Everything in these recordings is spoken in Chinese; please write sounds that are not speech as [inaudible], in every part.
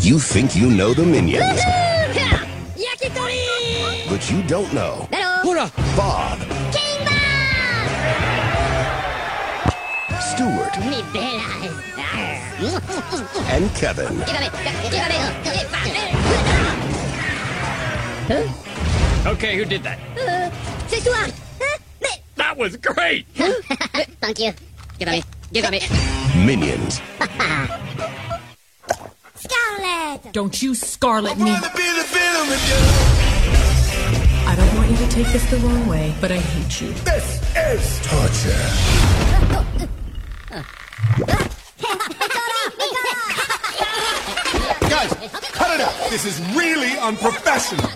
You think you know the Minions. But you don't know. Bob. King Bob! Stuart. and Kevin. Okay, who did that? That was great. [laughs] Thank you. Give me. Give me. Minions. [laughs] Scarlet! Don't you scarlet me. I don't want you to take this the wrong way, but I hate you. This is torture. [laughs] Guys, cut it out. This is really unprofessional.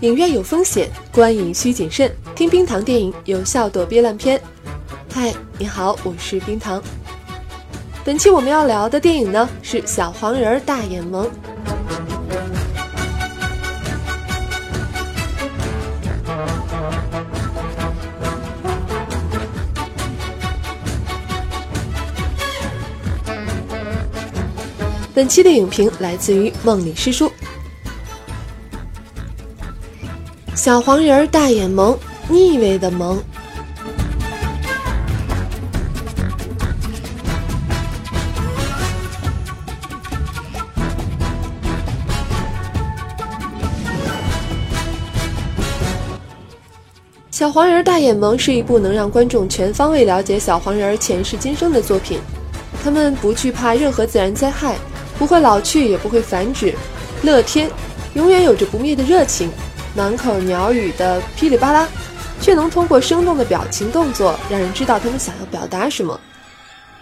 影院有风险，观影需谨慎。听冰糖电影，有效躲避烂片。嗨，你好，我是冰糖。本期我们要聊的电影呢是《小黄人儿大眼萌》。本期的影评来自于梦里诗书。小黄人儿大眼萌，腻味的萌。小黄人儿大眼萌是一部能让观众全方位了解小黄人儿前世今生的作品。他们不惧怕任何自然灾害，不会老去，也不会繁殖，乐天，永远有着不灭的热情。满口鸟语的噼里啪啦，却能通过生动的表情动作，让人知道他们想要表达什么。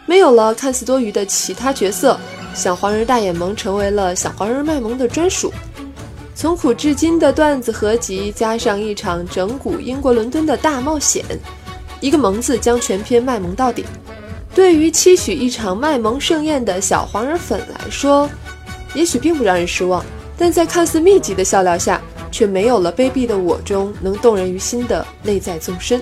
没有了看似多余的其他角色，小黄人大眼萌成为了小黄人卖萌的专属。从古至今的段子合集，加上一场整蛊英国伦敦的大冒险，一个“萌”字将全篇卖萌到底。对于期许一场卖萌盛宴的小黄人粉来说，也许并不让人失望，但在看似密集的笑料下，却没有了卑鄙的我中能动人于心的内在纵深。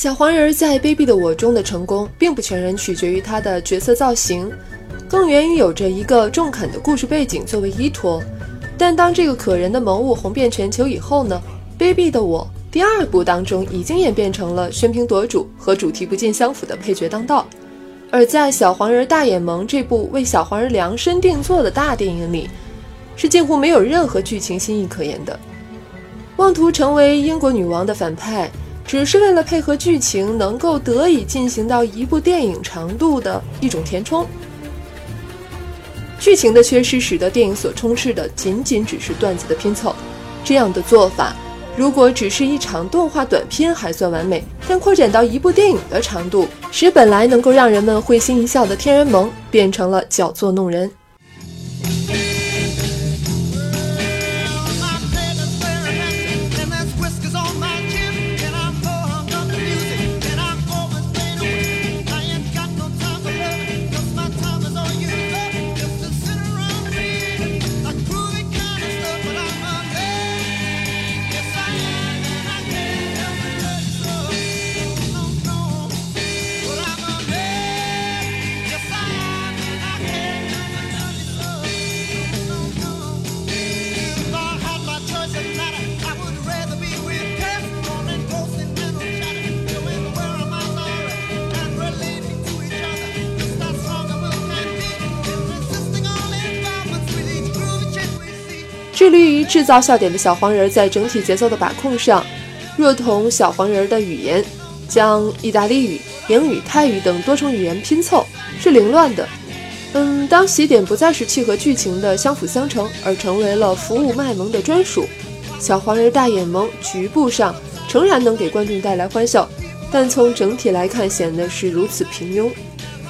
小黄人在《卑鄙的我》中的成功，并不全然取决于他的角色造型，更源于有着一个中肯的故事背景作为依托。但当这个可人的萌物红遍全球以后呢，《卑鄙的我》第二部当中已经演变成了喧宾夺主和主题不尽相符的配角当道。而在《小黄人大眼萌》这部为小黄人量身定做的大电影里，是近乎没有任何剧情新意可言的。妄图成为英国女王的反派。只是为了配合剧情，能够得以进行到一部电影长度的一种填充。剧情的缺失，使得电影所充斥的仅仅只是段子的拼凑。这样的做法，如果只是一场动画短片还算完美，但扩展到一部电影的长度，使本来能够让人们会心一笑的天然萌，变成了矫作弄人。致力于制造笑点的小黄人，在整体节奏的把控上，若同小黄人的语言，将意大利语、英语、泰语等多重语言拼凑，是凌乱的。嗯，当喜点不再是契合剧情的相辅相成，而成为了服务卖萌的专属，小黄人大眼萌局部上诚然能给观众带来欢笑，但从整体来看显得是如此平庸，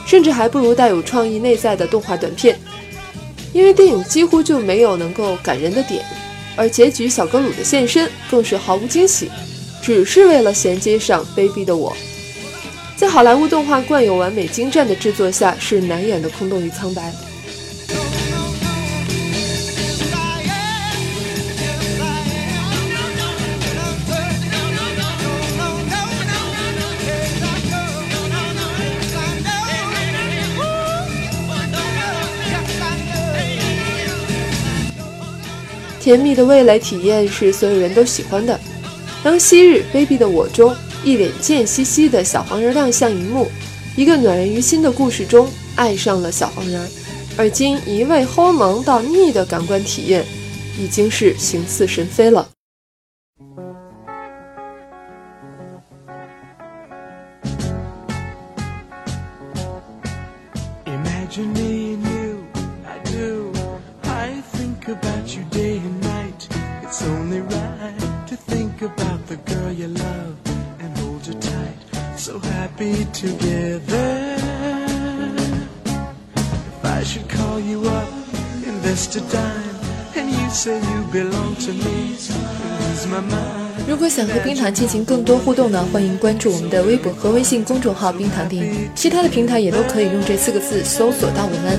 甚至还不如带有创意内在的动画短片。因为电影几乎就没有能够感人的点，而结局小格鲁的现身更是毫无惊喜，只是为了衔接上卑鄙的我。在好莱坞动画惯有完美精湛的制作下，是难掩的空洞与苍白。甜蜜的味蕾体验是所有人都喜欢的。当昔日卑鄙的我中一脸贱兮兮的小黄人亮相荧幕，一个暖人于心的故事中爱上了小黄人，而今一味齁萌到腻的感官体验，已经是形似神飞了。Imagine me together. If I should call you up, invest a dime, and you say you belong to me, lose my mind. 如果想和冰糖进行更多互动呢，欢迎关注我们的微博和微信公众号“冰糖电影”，其他的平台也都可以用这四个字搜索到我们。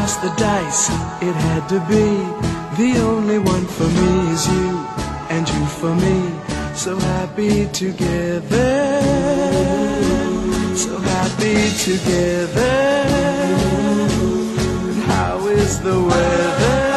How toss the dice, it had to be. The only one for me is you, and you for me. So happy together. So happy together. How is the weather?